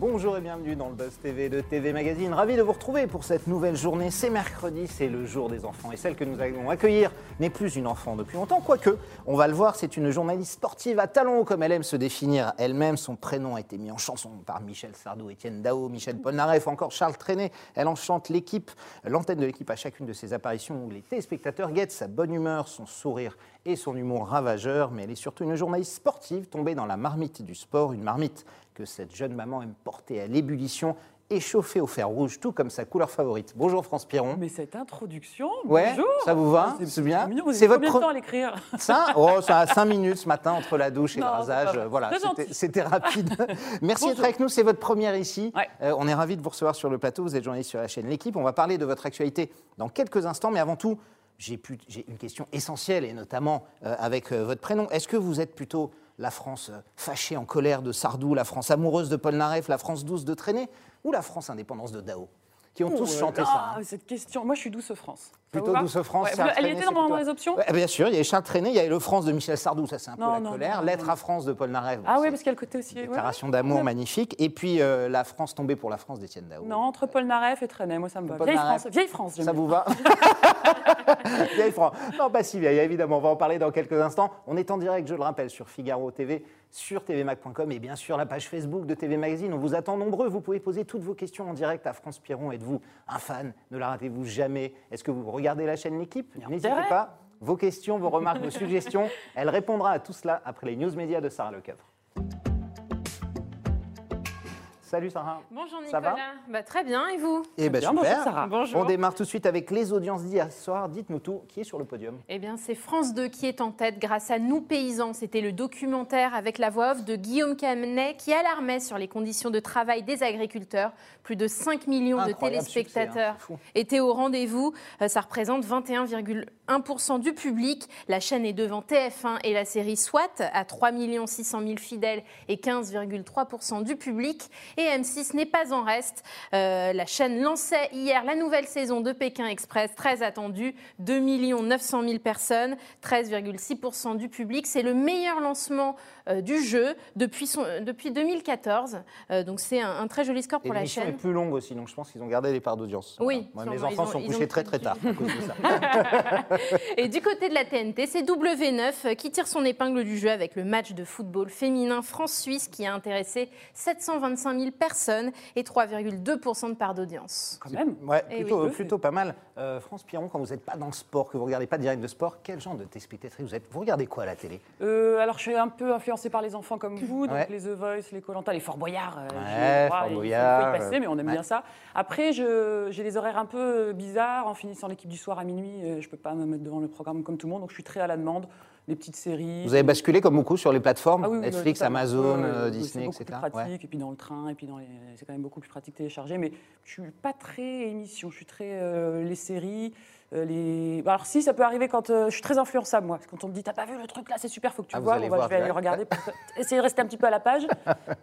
Bonjour et bienvenue dans le Buzz TV de TV Magazine. Ravi de vous retrouver pour cette nouvelle journée. C'est mercredi, c'est le jour des enfants. Et celle que nous allons accueillir n'est plus une enfant depuis longtemps, quoique, on va le voir, c'est une journaliste sportive à talons, comme elle aime se définir elle-même. Son prénom a été mis en chanson par Michel Sardou, Étienne Dao, Michel Polnareff, encore Charles Trenet. Elle enchante l'équipe, l'antenne de l'équipe à chacune de ses apparitions où les téléspectateurs guettent sa bonne humeur, son sourire et son humour ravageur. Mais elle est surtout une journaliste sportive tombée dans la marmite du sport, une marmite que cette jeune maman aime porter à l'ébullition échauffée au fer rouge, tout comme sa couleur favorite. Bonjour France Piron. Mais cette introduction, Ouais, bonjour ça vous va C'est C'est bien C'est votre combien de temps à l'écrire Ça, oh, ça a 5 minutes ce matin entre la douche et Non, le rasage. Voilà, c'était- rapide. Merci d'être avec nous. C'est votre première ici. Ouais. Euh, on est ravis de vous recevoir sur le plateau. Vous êtes journaliste sur la chaîne L'équipe. On va parler de votre actualité dans quelques instants. Mais avant tout, j'ai une question essentielle et notamment euh, avec euh, votre prénom. Est-ce que vous êtes plutôt la France euh, fâchée, en colère de Sardou, la France amoureuse de Paul Naref, la France douce de Traîné ou la France indépendance de Dao Qui ont tous Oh, chanté ah, ça. hein. Cette question, moi je suis douce France. Plutôt douce France. Ouais, Elle était dans, plutôt- les options Ouais, bien sûr, il y a Charles Trenet, il y a Le France de Michel Sardou, ça c'est un peu la non, colère. non, Lettre à France de Paul Naref. Ah oui, parce qu'il y a le côté aussi. ouais. Déclaration d'amour magnifique. Et puis euh, la France tombée pour la France d'Étienne Dao. Non, entre Paul Naref et Trenet, moi ça me va. Paul Vieille Naref. France, vieille France, Ça vous va Vieille France. Non, pas si vieille, évidemment. On va en parler dans quelques instants. On est en direct, je le rappelle, sur Figaro TV, sur tvmac.com et bien sûr la page Facebook de TV Magazine. On vous attend nombreux. Vous pouvez poser toutes vos questions en direct à France Piron. Êtes-vous un fan Ne la ratez-vous jamais. Est-ce que vous regardez la chaîne L'équipe N'hésitez pas. Vos questions, vos remarques, vos suggestions. Elle répondra à tout cela après les news médias de Sarah Lecoeuvre. Salut Sarah. Bonjour Ça va Nicolas. Bah, très bien, et vous Eh ben bien, super. bonjour, Sarah. Bonjour. On démarre tout de suite avec les audiences d'hier soir. Dites-nous tout. Qui est sur le podium? Eh bien, c'est France 2 qui est en tête grâce à Nous Paysans. C'était le documentaire avec la voix off de Guillaume Canet qui alarmait sur les conditions de travail des agriculteurs. Plus de 5 millions de téléspectateurs succès, hein, fou. étaient au rendez-vous. Euh, Ça représente 21,1% du public. La chaîne est devant TF1 et la série SWAT à 3 600 000 fidèles et 15,3% du public. Et M6 n'est pas en reste. Euh, la chaîne lançait hier la nouvelle saison de Pékin Express, très attendue. 2 900 000 personnes, 13,6% du public. C'est le meilleur lancement euh, du jeu depuis, son- euh, depuis 2014. Euh, donc c'est un, un très joli score Et pour la l'émission est chaîne. plus longue aussi, donc je pense qu'ils ont gardé les parts d'audience. Oui, Moi, sûrement, mes enfants ont- sont ils ont couchés très très tard à cause de ça. Et du côté de la TNT, c'est W9 qui tire son épingle du jeu avec le match de football féminin France-Suisse qui a intéressé 725 000 personnes et 3,2% de part d'audience. Quand même. Ouais, Eh plutôt, oui. plutôt pas mal. Euh, France Piron, quand vous n'êtes pas dans le sport, que vous regardez pas de direct de sport, quel genre de téléspectatrice vous êtes? Vous regardez quoi à la télé? Euh, alors je suis un peu influencée par les enfants comme vous, donc Ouais. les The Voice, les Colanta, les Fort Boyard. euh, Ouais, Fort il faut- Boyard, faut y passer, mais on aime ouais. bien ça. Après, j'ai des horaires un peu bizarres. En finissant l'équipe du soir à minuit, euh, je peux pas me mettre devant le programme comme tout le monde, donc je suis très à la demande. Les petites séries. Vous avez basculé comme beaucoup sur les plateformes, Ah oui, oui, Netflix, totalement. Amazon, euh, Disney, c'est beaucoup etc. plus pratique, Ouais. et puis dans le train, et puis dans les... c'est quand même beaucoup plus pratique télécharger. Mais je suis pas très émission, je suis très euh, les séries. euh, les... bah, Alors si, ça peut arriver quand je suis très influençable moi. Parce que Quand on me dit t'as pas vu le truc là, c'est super, faut que tu Ah, vois. Bon, bah, voir je vais aller regarder pour essayer de rester un petit peu à la page.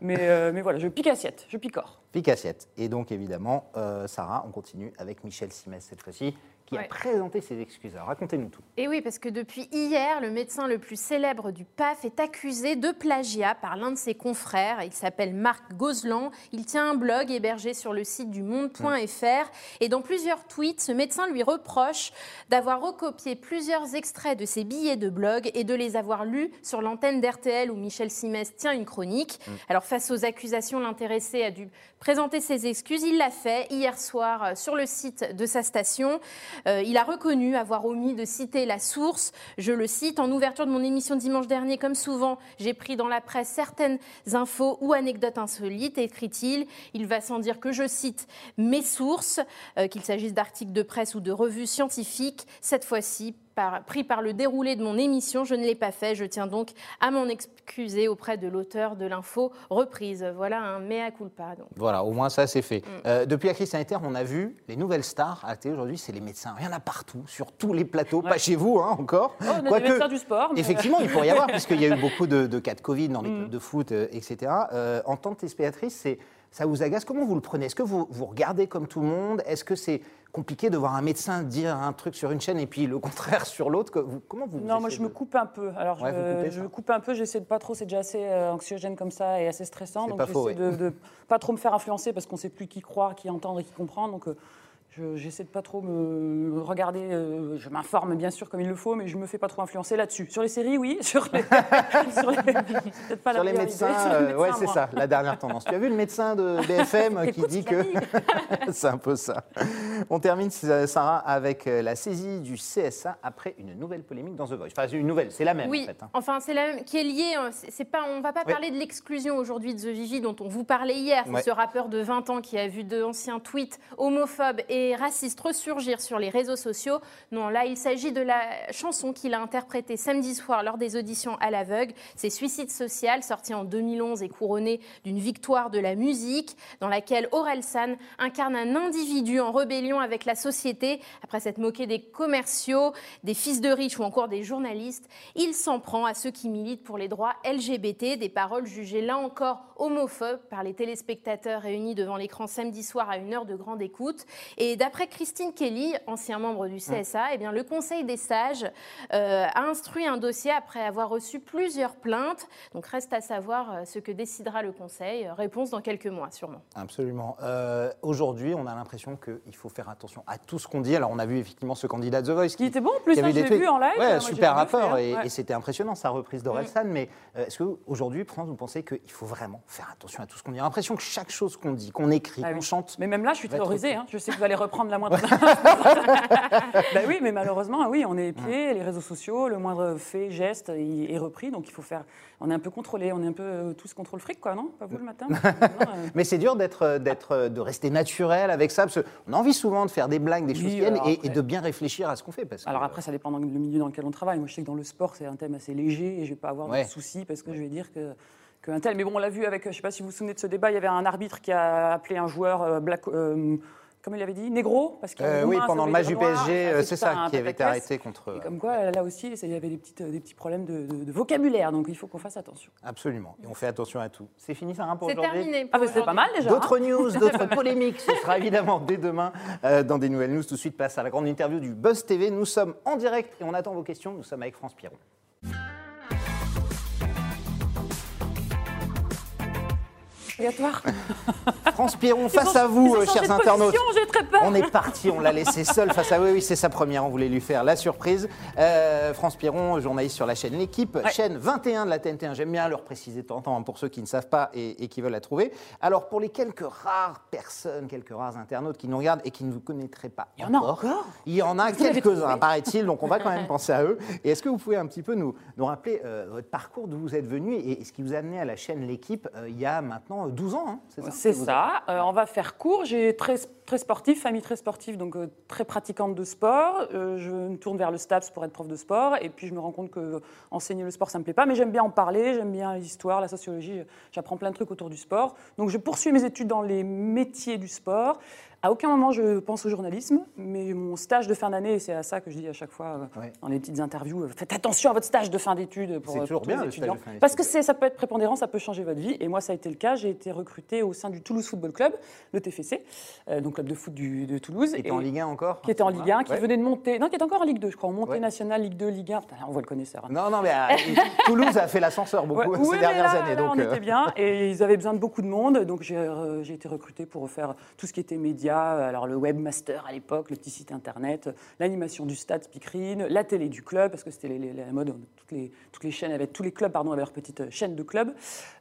mais, mais voilà, je pique assiette, je picore. Pique assiette. Et donc évidemment, Sarah, on continue avec Michel Simès cette fois-ci, qui a présenté ses excuses. Alors racontez-nous tout. Et oui, parce que depuis hier, le médecin le plus célèbre du PAF est accusé de plagiat par l'un de ses confrères. Il s'appelle Marc Gozlan. Il tient un blog hébergé sur le site du monde.fr. Et dans plusieurs tweets, ce médecin lui reproche d'avoir recopié plusieurs extraits de ses billets de blog et de les avoir lus sur l'antenne d'RTL où Michel Simès tient une chronique. Alors, face aux accusations, l'intéressé a dû présenter ses excuses. Il l'a fait hier soir euh, sur le site de sa station. Euh, il a reconnu avoir omis de citer la source. Je le cite, en ouverture de mon émission dimanche dernier, comme souvent, j'ai pris dans la presse certaines infos ou anecdotes insolites, écrit-il. Il va sans dire que je cite mes sources, euh, qu'il s'agisse d'articles de presse ou de revues scientifiques. Cette fois-ci, par- pris par le déroulé de mon émission, je ne l'ai pas fait. Je tiens donc à m'en excuser auprès de l'auteur de l'info reprise. Voilà un mea culpa. donc. Voilà, au moins ça c'est fait. Mm. Euh, depuis la crise sanitaire, on a vu les nouvelles stars à la télé aujourd'hui, c'est les médecins. Il y en a partout, sur tous les plateaux, pas chez vous hein, encore. Oh, on a Quoique- des médecins du sport. mais- Effectivement, il pourrait y avoir, puisqu'il y a eu beaucoup de, de cas de Covid dans les Mm. clubs de foot, euh, etc. Euh, en tant que téléspectatrice, c'est- ça vous agace? Comment vous le prenez? Est-ce que vous, vous regardez comme tout le monde? Est-ce que c'est compliqué de voir un médecin dire un truc sur une chaîne et puis le contraire sur l'autre vous- Comment vous Non, moi je me coupe un peu. Alors Ouais, je, je ça. coupe un peu, j'essaie de pas trop, c'est déjà assez euh, anxiogène comme ça et assez stressant. Donc j'essaie de pas trop me faire influencer parce qu'on sait plus qui croire, qui entendre et qui comprendre. Donc euh, je- j'essaie de pas trop me regarder. euh, je m'informe bien sûr comme il le faut, mais je me fais pas trop influencer là-dessus. Sur les séries, oui. Sur les, sur les, la médecins, idée. Sur les euh, ouais, médecins, c'est ça, la dernière tendance. Tu as vu le médecin de BFM qui dit que. c'est un peu ça. On termine, Sarah, avec euh, la saisie du CSA après une nouvelle polémique dans The Voice. Enfin, une nouvelle, c'est la même Oui, en fait. hein. enfin c'est la même qui est liée. hein, c'est- pas, on va pas Oui. parler de l'exclusion aujourd'hui de The Vivi dont on vous parlait hier. Ouais. ce rappeur de 20 ans qui a vu d'anciens tweets homophobes et racistes ressurgir sur les réseaux sociaux. Non, là il s'agit de la chanson qu'il a interprétée samedi soir lors des auditions à l'aveugle. C'est Suicide social, sorti en 2011 et couronné d'une victoire de la musique, dans laquelle Aurel San incarne un individu en rébellion avec la société après s'être moqué des commerciaux, des fils de riches ou encore des journalistes. Il s'en prend à ceux qui militent pour les droits LGBT, des paroles jugées là encore homophobes par les téléspectateurs réunis devant l'écran samedi soir à une heure de grande écoute. Et d'après Christine Kelly, ancien membre du CSA, eh bien, le Conseil des sages euh, a instruit un dossier après avoir reçu plusieurs plaintes. Donc reste à savoir euh, ce que décidera le Conseil. Réponse dans quelques mois sûrement. Absolument. Euh, Aujourd'hui, on a l'impression qu'il faut faire attention à tout ce qu'on dit. Alors, on a vu effectivement ce candidat de The Voice Qui était bon en plus, hein, je l'ai vu en live. Ouais, super rapport hein, et, ouais. et c'était impressionnant sa reprise d'Orelsan. Mais euh, est-ce qu'aujourd'hui, France, vous pensez qu'il faut vraiment faire attention à tout ce qu'on dit? J'ai l'impression que chaque chose qu'on dit, qu'on écrit, Ah qu'on oui. chante, Mais même là, je suis être terrorisée. hein. Je sais que vous allez reprendre la moindre. bah oui, mais malheureusement, oui, on est épié. Les réseaux sociaux, le moindre fait, geste est est repris. Donc il faut faire. On est un peu contrôlé. On est un peu euh, tous contrôle fric, quoi, non? Pas vous le matin? Non, euh, Mais c'est dur d'être, euh, d'être, de rester naturel avec ça, parce qu'on a envie souvent de faire des blagues, des Oui, choses qui viennent, alors et, de bien réfléchir à ce qu'on fait. Parce que, Alors après, ça dépend du milieu dans lequel on travaille. Moi, je sais que dans le sport, c'est un thème assez léger et je vais pas avoir Ouais. de soucis parce que je vais dire que. qu'un tel. Mais bon, on l'a vu avec, je ne sais pas si vous vous souvenez de ce débat, il y avait un arbitre qui a appelé un joueur black, euh, comment il avait dit, négro parce qu'il Euh, oui, pendant le match du. PSG, euh, c'est un ça, qui avait été arrêté contre. Et comme quoi, là aussi, il y avait des, petites, des petits problèmes de, de- de vocabulaire, donc il faut qu'on fasse attention. Absolument. Et on fait attention à tout. C'est fini, Sarah, pour C'est aujourd'hui terminé. pour Ah, mais c'est pas mal déjà. hein. D'autres news, d'autres polémiques, ce sera évidemment dès demain euh, dans des nouvelles news. Tout de suite, place à la grande interview du Buzz TV. Nous sommes en direct et on attend vos questions. Nous sommes avec France Piron. Obligatoire. France Piron, face à vous, chers internautes. position, peur. On est parti, on l'a laissé seul face à oui, oui, c'est sa première, on voulait lui faire la surprise. Euh, France Piron, journaliste sur la chaîne L'équipe, chaîne 21 de la TNT1, j'aime bien leur préciser de temps en temps hein, pour ceux qui ne savent pas et, et qui veulent la trouver. Alors pour les quelques rares personnes, quelques rares internautes qui nous regardent et qui ne vous connaîtraient pas Il y en a encore, encore il y en a quelques-uns, paraît-il, donc on va quand même penser à eux. Et est-ce que vous pouvez un petit peu nous, nous rappeler euh, votre parcours, d'où vous êtes venu et, et ce qui vous a amené à la chaîne L'équipe euh, il y a maintenant 12 ans, hein, c'est ça on va faire court. J'ai très, très sportif, famille très sportive, donc euh, très pratiquante de sport. Euh, je me tourne vers le STAPS pour être prof de sport. Et puis je me rends compte que euh, enseigner le sport, ça me plaît pas. Mais j'aime bien en parler. J'aime bien l'histoire, la sociologie. J'apprends plein de trucs autour du sport. Donc je poursuis mes études dans les métiers du sport. À aucun moment je pense au journalisme, mais mon stage de fin d'année, et c'est à ça que je dis à chaque fois euh, Ouais. dans les petites interviews, euh, faites attention à votre stage de fin d'études pour, euh, toujours pour bien, les étudiants. Parce que ça peut être prépondérant, ça peut changer votre vie. Et moi, ça a été le cas. J'ai été recrutée au sein du Toulouse Football Club, le TFC, euh, donc club de foot du- de Toulouse. Qui était en Ligue 1 encore Qui était en Ligue 1, qui Ouais. venait de monter. Non, qui est encore en Ligue 2, je crois. En montée Ouais. nationale, Ligue 2, Ligue 1. Putain, on voit le connaisseur. hein. Non, non, mais euh, Toulouse a fait l'ascenseur beaucoup ces mais dernières là, années. là, donc, on euh, était bien et ils avaient besoin de beaucoup de monde, donc j'ai été recrutée pour faire tout ce qui était média, alors le webmaster à l'époque, le petit site internet, l'animation du stade Speakerine, la télé du club parce que c'était la mode, toutes les, toutes les chaînes avaient tous les clubs pardon avaient leur petite chaîne de club,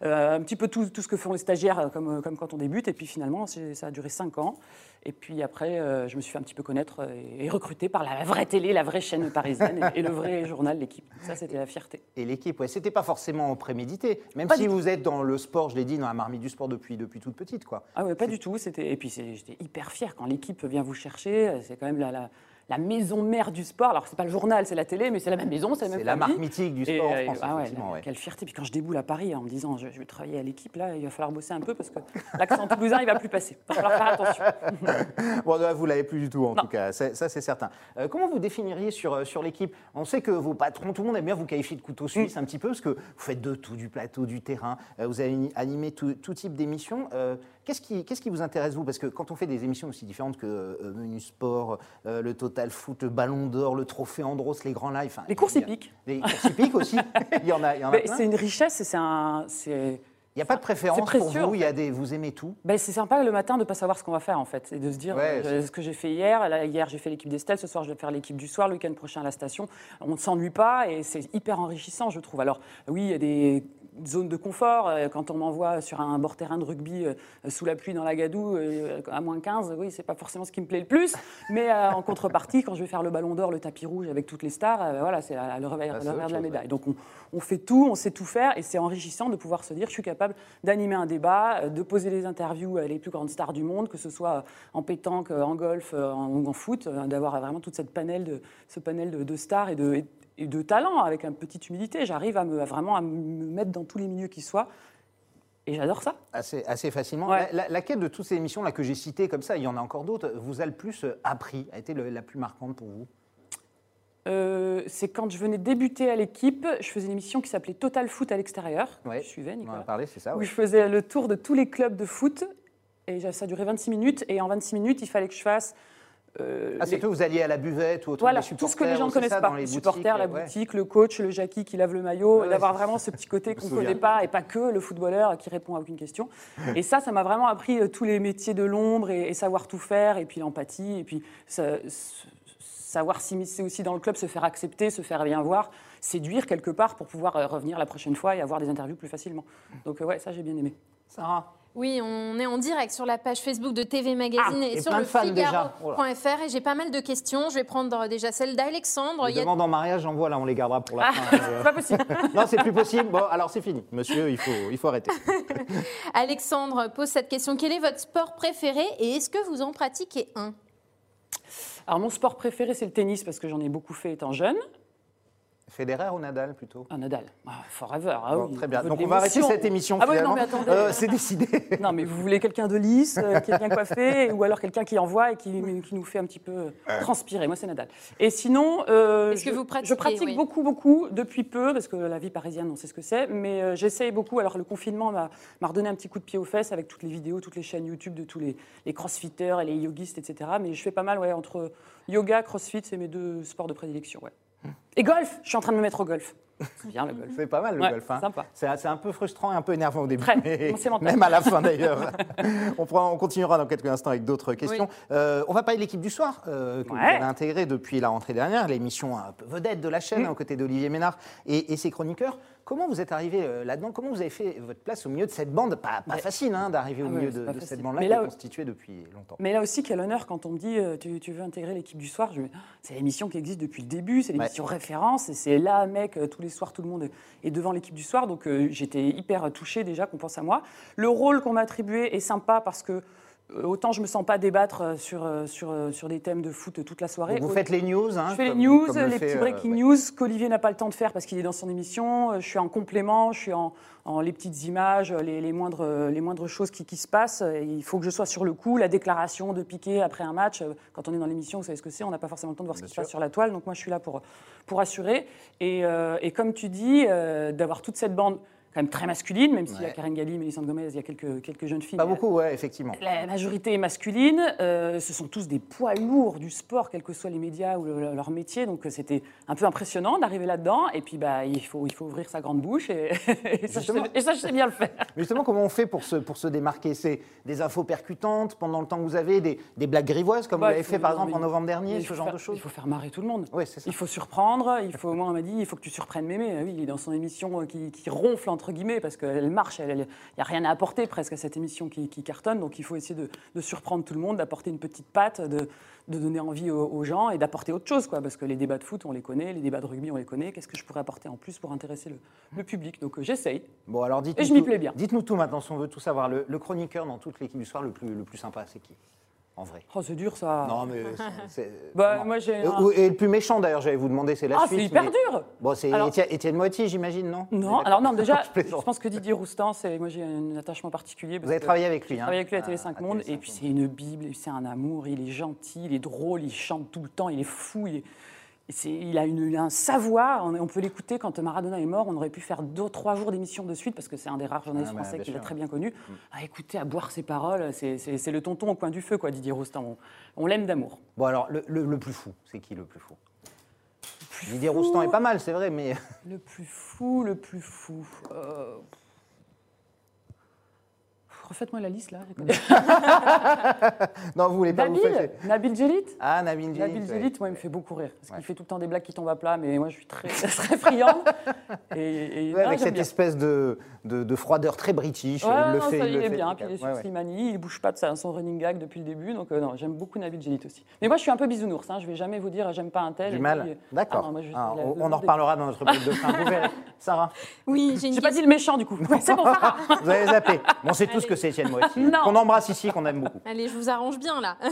Euh, un petit peu tout, tout ce que font les stagiaires euh, comme, comme quand on débute et puis finalement ça a duré cinq ans et puis après euh, je me suis fait un petit peu connaître et, et recrutée par la vraie télé, la vraie chaîne parisienne et, et le vrai journal l'équipe. Ça c'était la fierté. Et l'équipe, ouais, c'était pas forcément prémédité. Même Pas si vous êtes dans le sport, je l'ai dit, dans la marmite du sport depuis, depuis toute petite, quoi. Ah ouais, pas du tout. C'était et puis j'étais hyper fier quand l'équipe vient vous chercher. C'est quand même la, la- la maison mère du sport. Alors, c'est pas le journal, c'est la télé, mais c'est la même maison, c'est la même C'est la marque mythique du Et, sport en euh, France, ah ouais. Quelle fierté. Puis quand je déboule à Paris en me disant je, je vais travailler à l'équipe, là, il va falloir bosser un peu parce que l'accent toulousain, il va plus passer. Il va falloir faire attention. Bon, là, vous l'avez plus du tout, en Non. tout cas, ça c'est certain. Euh, comment vous définiriez sur, euh, sur l'équipe? On sait que vos patrons, tout le monde aime bien vous qualifier de couteau suisse Mm. un petit peu, parce que vous faites de tout, du plateau, du terrain, euh, vous avez animé tout, tout type d'émissions. Euh, Qu'est-ce qui, qui vous intéresse, vous? Parce que quand on fait des émissions aussi différentes que Menu Sport, le Total Foot, le Ballon d'Or, le Trophée Andros, les grands lives... Les courses hippiques. Les courses hippiques aussi, il y en a, il y en a Mais plein. C'est une richesse et c'est un. Il n'y a pas de préférence pour vous, il y a des, vous aimez tout Ben, c'est sympa le matin de ne pas savoir ce qu'on va faire en fait et de se dire Ouais, euh, ce que j'ai fait hier. Là, hier j'ai fait l'équipe d'Estelle, ce soir je vais faire l'équipe du soir, le week-end prochain à la station. On ne s'ennuie pas et c'est hyper enrichissant je trouve. Alors oui, il y a des zones de confort. Euh, Quand on m'envoie sur un bord terrain de rugby euh, sous la pluie dans la gadoue euh, à moins 15, oui, c'est pas forcément ce qui me plaît le plus. Mais en contrepartie, quand je vais faire le ballon d'or, le tapis rouge avec toutes les stars, voilà, c'est le revers, Ah, le revers de la médaille. Donc on, on fait tout, on sait tout faire et c'est enrichissant de pouvoir se dire je suis capable d'animer un débat, de poser des interviews à les plus grandes stars du monde, que ce soit en pétanque, en golf en- foot, d'avoir vraiment toute cette panel de, ce panel de, de stars et de, et- et de talents avec une petite humilité. J'arrive à me, à vraiment à me mettre dans tous les milieux qui soient et j'adore ça. Assez, assez facilement. Ouais. La- la- laquelle de toutes ces émissions là que j'ai citées comme ça, il y en a encore d'autres, vous a le plus euh, appris, a été le- la plus marquante pour vous? Euh, c'est quand je venais débuter à l'équipe, je faisais une émission qui s'appelait Total Foot à l'extérieur. Ouais. Je suivais On en Nicolas? a parlé, c'est ça où ouais. je faisais le tour de tous les clubs de foot. Et ça durait 26 minutes. Et en 26 minutes, il fallait que je fasse. Euh, Ah, c'est les- vous alliez à la buvette ou autour voilà, tout ce que les gens ne connaissent ça, pas. les supporters, la ouais. boutique, le coach, le Jackie qui lave le maillot, Ouais, d'avoir vraiment ce petit côté qu'on ne connaît pas et pas que le footballeur qui répond à aucune question. Et ça, ça m'a vraiment appris euh, tous les métiers de l'ombre et, et savoir tout faire, et puis l'empathie, et puis ça- savoir s'immiscer aussi dans le club, se faire accepter, se faire bien voir, séduire quelque part pour pouvoir euh, revenir la prochaine fois et avoir des interviews plus facilement. Donc euh, ouais, ça j'ai bien aimé. Sarah? Oui, on est en direct sur la page Facebook de TV Magazine Ah, et, et sur le. Figaro.fr et j'ai pas mal de questions. Je vais prendre euh, déjà celle d'Alexandre. Les Il y a- demandes en mariage, j'en vois là, on les gardera pour la Ah, fin. c'est pas possible. non, c'est plus possible. Bon, alors c'est fini. Monsieur, il faut, il faut arrêter. Alexandre pose cette question. Quel est votre sport préféré et est-ce que vous en pratiquez un? Alors mon sport préféré c'est le tennis parce que j'en ai beaucoup fait étant jeune. Federer ou Nadal plutôt Ah, Nadal, Ah, forever. ah Bon, oui, Très bien. Donc on va arrêter cette émission Ah ouais, finalement. non, mais attendez. Euh, c'est décidé. Non, mais vous voulez quelqu'un de lisse, euh, qui est bien coiffé, ou alors quelqu'un qui envoie et qui, qui nous fait un petit peu transpirer. Moi, c'est Nadal. Et sinon, euh, Est-ce que je, vous pratiquez, je pratique oui. beaucoup, beaucoup depuis peu, parce que la vie parisienne, on sait ce que c'est, mais euh, j'essaye beaucoup. Alors, le confinement m'a m'a redonné un petit coup de pied aux fesses avec toutes les vidéos, toutes les chaînes YouTube de tous les, les crossfitters et les yogistes, etc. Mais je fais pas mal, ouais, entre yoga, crossfit, c'est mes deux sports de prédilection, ouais. Et golf, je suis en train de me mettre au golf. C'est bien le golf. C'est pas mal le Ouais, golf. hein. sympa. C'est un peu frustrant et un peu énervant au début. Très. mais même à la fin d'ailleurs. on, continuera dans quelques instants avec d'autres questions. Euh, on va parler de l'équipe du soir euh, que vous Ouais. avez intégrée depuis la rentrée dernière, l'émission vedette de la chaîne, Mm. aux côtés d'Olivier Ménard et, et ses chroniqueurs. Comment vous êtes arrivé euh, là-dedans? Comment vous avez fait votre place au milieu de cette bande? Pas, pas facile hein, d'arriver au Ah milieu de, cette bande-là Mais qui est constituée depuis longtemps. Mais là aussi, quel honneur quand on me dit euh, tu, tu veux intégrer l'équipe du soir? Dis, c'est l'émission qui existe depuis le début, c'est l'émission référence, et c'est là, mec, euh, tous les soirs, tout le monde est devant l'équipe du soir. Donc euh, j'étais hyper touchée déjà qu'on pense à moi. Le rôle qu'on m'a attribué est sympa parce que autant je me sens pas débattre euh, sur, euh, sur, euh, sur des thèmes de foot toute la soirée. Vous Autant- faites les news. Hein, je fais les news, les petits euh, breaking ouais. news qu'Olivier n'a pas le temps de faire parce qu'il est dans son émission. Euh, Je suis en complément, je suis en, en les petites images, les, les moindres, euh, les moindres choses qui, qui se passent. Et Il faut que je sois sur le coup. La déclaration de Piqué après un match, euh, quand on est dans l'émission, vous savez ce que c'est, on n'a pas forcément le temps de voir ce qui se passe sur la toile. Donc moi, je suis là pour, pour assurer. Et, euh, et comme tu dis, euh, d'avoir toute cette bande quand même très masculine, même s'il y a Ouais. Karen Galli, Mélissande Gomez, il y a quelques, quelques jeunes filles. Pas beaucoup, ouais, effectivement. la majorité est masculine. euh, ce sont tous des poids lourds du sport, quels que soient les médias ou le- leur métier. Donc euh, c'était un peu impressionnant d'arriver là-dedans. Et puis bah, il, faut, il faut ouvrir sa grande bouche. Et, et ça, je sais, Justement. et ça, je sais bien le faire. Mais Justement, comment on fait pour se, pour se démarquer? C'est des infos percutantes pendant le temps que vous avez, des, des blagues grivoises comme Bah, vous l'avez fait par exemple en novembre dernier, ce genre faire- de choses? Il faut faire marrer tout le monde. Oui, c'est ça. Il faut surprendre. Il faut, moi, on m'a dit, il faut que tu surprennes Mémé. Ah Oui, il est dans son émission euh, qui, qui ronfle, entre guillemets, parce qu'elle marche. Il n'y a rien à apporter presque à cette émission qui, qui cartonne. Donc il faut essayer de, de surprendre tout le monde, d'apporter une petite patte, de, de donner envie aux, aux gens et d'apporter autre chose. Quoi, parce que les débats de foot, on les connaît. Les débats de rugby, on les connaît. Qu'est-ce que je pourrais apporter en plus pour intéresser le, le public? Donc euh, j'essaye. Bon, alors dites-nous Et je m'y tout- plais bien. Dites-nous tout maintenant, si on veut tout savoir. Le, le chroniqueur dans toute l'équipe du soir le plus, le plus sympa, c'est qui? En vrai Oh, c'est dur ça. Non, mais c'est- Bah, moi, j'ai Et, un- ou- et le plus méchant d'ailleurs, j'allais vous demander, c'est la Ah, suite. c'est hyper mais- dur. Bon, c'est Alors- Étienne, Étienne Moiti, j'imagine, non Non, alors non, déjà, Je plaisante. pense que Didier Roustan, c'est moi j'ai un attachement particulier. Vous avez travaillé avec lui, hein travaillé avec lui à Ah, Télé5 à Monde, Télé5 et puis c'est une bible, c'est un amour, il est gentil, il est drôle, il chante tout le temps, il est fou, il, est- il a une- il a un savoir, on, on peut l'écouter quand Maradona est mort, on aurait pu faire deux, trois jours d'émission de suite, parce que c'est un des rares journalistes Ah, bah, français qu'il a très bien connu. À écouter, à boire ses paroles, c'est le tonton au coin du feu, quoi, Didier Roustan. On, on l'aime d'amour. Bon, alors, le, le- le plus fou, c'est qui le plus fou? Didier Roustan est pas mal, c'est vrai, mais. Le plus fou, le plus fou. euh, Refaites-moi la liste là. non, vous voulez pas vous Nabil, faire. Nabil Djelit Ah, Nabil Djellit, Nabil ouais. Djelit, moi, il me fait beaucoup rire. Parce Ouais. qu'il fait tout le temps des blagues qui tombent à plat, mais moi, je suis très, très friande. Et, et- Ouais, non, avec cette bien. espèce de, de, de froideur très british. Ouais, il le fait, ça, il est fait bien. Puis il est sur Ouais, ouais. Slimani, il bouge pas de son running gag depuis le début. Donc, euh, non, j'aime beaucoup Nabil Djelit aussi. Mais moi, je suis un peu bisounours. Hein, je vais jamais vous dire, j'aime pas un tel. Du mal euh, ah D'accord. Ah, la- on en reparlera dans notre brief de fin. Vous verrez. Sarah, Oui, j'ai une J'ai pas dit le méchant, du coup. C'est bon, Sarah. vous avez zappé. Bon, on sait tous que c'est Étienne Moiti. Non. Qu'on embrasse ici, qu'on aime beaucoup. Allez, je vous arrange bien là.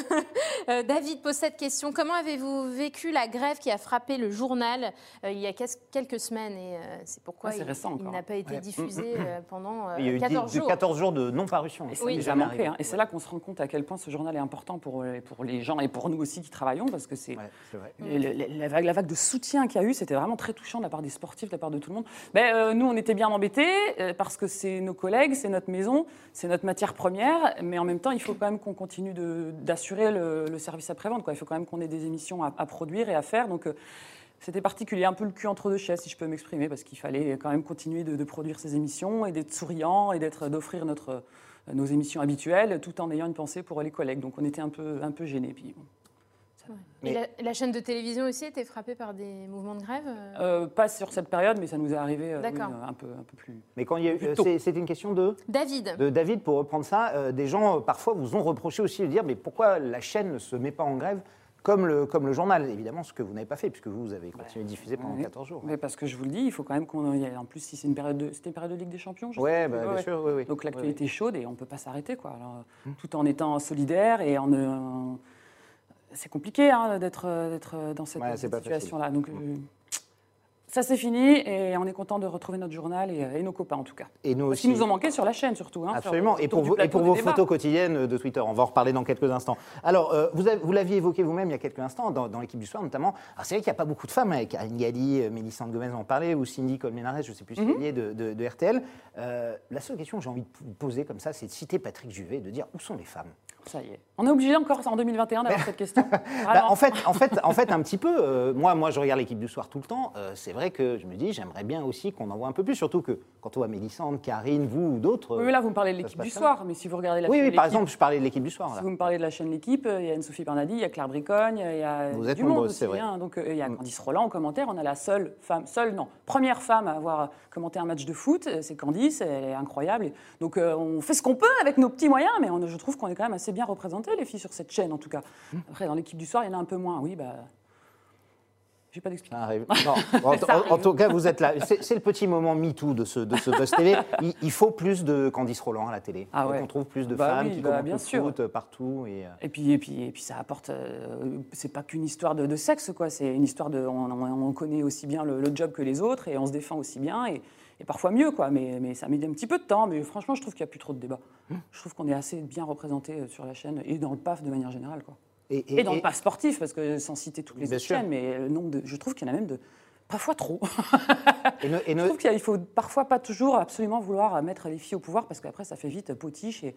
Euh, David pose cette question. Comment avez-vous vécu la grève qui a frappé le journal euh, il y a quelques semaines Et euh, c'est pourquoi Ah, c'est il, récent il encore. n'a pas été Ouais. diffusé euh, pendant euh, Il y a eu 14 dix- de jours. 14 jours de non-parution. Et ça Oui. manqué. hein. Et c'est là qu'on se rend compte à quel point ce journal est important pour, pour les gens et pour nous aussi qui travaillons, parce que c'est Ouais, la, vague, la vague de soutien qu'il y a eu, c'était vraiment très touchant de la part des sportifs, de la part de tout le monde. Ben, euh, nous, on était bien embêtés euh, parce que c'est nos collègues, c'est notre maison, c'est notre matière première, mais en même temps, il faut quand même qu'on continue d'assurer le, service après-vente. Il faut quand même qu'on ait des émissions à, produire et à faire. Donc, euh, c'était particulier, un peu le cul entre deux chaises, si je peux m'exprimer, parce qu'il fallait quand même continuer de, produire ces émissions et d'être souriant et d'offrir notre nos émissions habituelles, tout en ayant une pensée pour les collègues. Donc on était un peu, un peu gênés. Et la, la chaîne de télévision aussi était frappée par des mouvements de grève euh Euh, pas sur cette période, mais ça nous est arrivé euh, oui, un, peu, un peu plus. Mais quand il y a eu. C'est- C'était une question de. David, de David, pour reprendre ça, euh, des gens parfois vous ont reproché aussi de dire mais pourquoi la chaîne ne se met pas en grève comme le, comme le journal? Évidemment, ce que vous n'avez pas fait, puisque vous, vous avez continué de diffuser pendant Oui. 14 jours. Mais parce que je vous le dis, il faut quand même qu'on. y ait- En plus, si c'est une période de. C'était une période de Ligue des Champions, je Ouais, sais bah, bien sûr, oui, oui. Donc Oui, l'actualité est chaude et on ne peut pas s'arrêter, quoi. Alors, euh, Tout en étant solidaire et en. euh, en- C'est compliqué hein, d'être dans cette, Ouais, situation-là. Donc. euh, Ça c'est fini et on est content de retrouver notre journal et, euh, et nos copains en tout cas. Et nous aussi. qu'ils nous ont manqué sur la chaîne surtout. hein, sur- Absolument, et pour, vos, et pour photos quotidiennes de Twitter. On va en reparler dans quelques instants. Alors, euh, vous, avez- vous l'aviez évoqué vous-même il y a quelques instants dans, dans l'équipe du soir, notamment. Alors, c'est vrai qu'il n'y a pas beaucoup de femmes, avec Karine Galli, Mélissande Gomez en parlait, ou Cindy Colmenares, je ne sais plus si elle est de, de- de RTL. Euh, la seule question que j'ai envie de poser comme ça, c'est de citer Patrick Juvet et de dire où sont les femmes? Ça y est. On est obligé encore en 2021 d'avoir cette question. Bah, en, fait, en, fait, en fait, un petit peu. euh, moi, moi, je regarde l'équipe du soir tout le temps. euh, c'est vrai que je me dis, j'aimerais bien aussi qu'on en voit un peu plus. Surtout que quand on voit Mélissande, Karine, vous ou d'autres. Oui, mais là, vous me parlez de l'équipe du soir, mais si vous regardez la oui, chaîne oui, par exemple, je parlais de l'équipe du soir. Si vous me parlez de la chaîne L'équipe, euh, il y a Anne-Sophie Bernardi, il y a Claire Bricogne, il y a Vous êtes du monde aussi. c'est vrai. hein. Donc il y a Candice Roland en commentaire. On a la seule femme, seule, non, première femme à avoir commenté un match de foot. C'est Candice, elle est incroyable. Donc euh, on fait ce qu'on peut avec nos petits moyens, mais on- je trouve qu'on est quand même assez bien représentés, les filles, sur cette chaîne en tout cas. Mmh. Après, dans l'équipe du soir, il y en a un peu moins. Oui, bah. J'ai pas d'explication. En, Ça en- en tout cas, vous êtes là. C'est le petit moment MeToo de ce, de ce Buzz TV. Il, il faut plus de Candice Roland à la télé. Ah ouais. qu'on trouve plus de Bah femmes oui, qui bah, bien sûr. foot euh, partout. Et, euh, Et puis, et puis, et puis ça apporte. euh, c'est pas qu'une histoire de, de sexe, quoi. C'est une histoire de. On, on- on connaît aussi bien le, le job que les autres et on se défend aussi bien et, et parfois mieux, quoi. Mais, mais ça met un petit peu de temps. Mais franchement, je trouve qu'il n'y a plus trop de débat. Je trouve qu'on est assez bien représenté euh, sur la chaîne et dans le PAF de manière générale, quoi. et, Et, dans le PAF sportif, parce que sans citer toutes les Bien autres sûr. chaînes, mais le nombre de, je trouve qu'il y en a même de. Parfois trop. et Je trouve qu'il faut parfois pas toujours absolument vouloir mettre les filles au pouvoir parce qu'après ça fait vite potiche et,